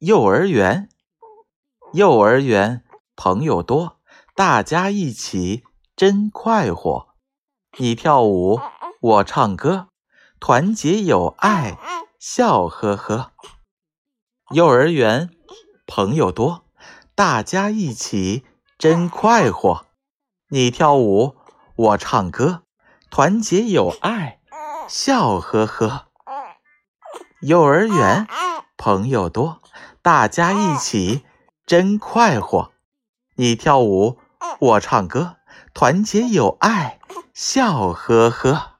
幼儿园，幼儿园朋友多，大家一起真快活。你跳舞，我唱歌，团结友爱，笑呵呵。幼儿园朋友多，大家一起真快活。你跳舞，我唱歌，团结友爱，笑呵呵。幼儿园朋友多。大家一起真快活，你跳舞，我唱歌，团结友爱，笑呵呵。